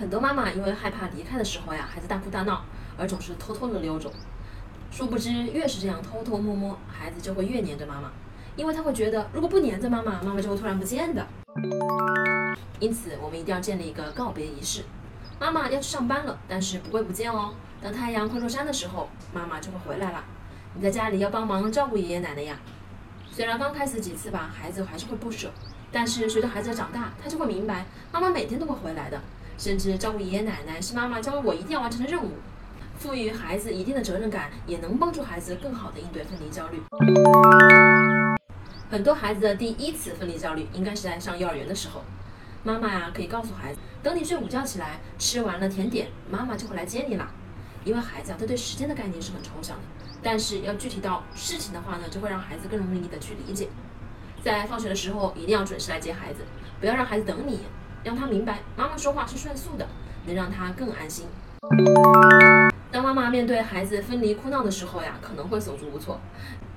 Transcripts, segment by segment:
很多妈妈因为害怕离开的时候呀，孩子大哭大闹，而总是偷偷的溜走。殊不知，越是这样偷偷摸摸，孩子就会越黏着妈妈，因为他会觉得，如果不黏着妈妈，妈妈就会突然不见的。因此，我们一定要建立一个告别仪式。妈妈要去上班了，但是不会不见哦。当太阳快落山的时候，妈妈就会回来了。你在家里要帮忙照顾爷爷奶奶呀。虽然刚开始几次吧，孩子还是会不舍，但是随着孩子的长大，他就会明白，妈妈每天都会回来的。甚至照顾爷爷奶奶是妈妈教我一定要完成的任务，赋予孩子一定的责任感，也能帮助孩子更好的应对分离焦虑。很多孩子的第一次分离焦虑，应该是在上幼儿园的时候。妈妈呀，可以告诉孩子，等你睡午觉起来，吃完了甜点，妈妈就会来接你啦。因为孩子啊，他对时间的概念是很抽象的，但是要具体到事情的话呢，就会让孩子更容易的去理解。在放学的时候，一定要准时来接孩子，不要让孩子等你。让他明白妈妈说话是算数的，能让他更安心。当妈妈面对孩子分离哭闹的时候呀，可能会手足无措，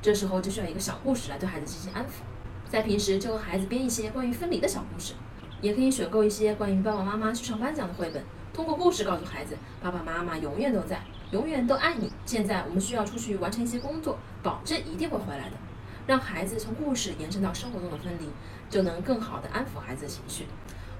这时候就需要一个小故事来对孩子进行安抚。在平时就和孩子编一些关于分离的小故事，也可以选购一些关于爸爸妈妈去上班讲的绘本，通过故事告诉孩子，爸爸妈妈永远都在，永远都爱你。现在我们需要出去完成一些工作，保证一定会回来的。让孩子从故事延伸到生活中的分离，就能更好的安抚孩子的情绪。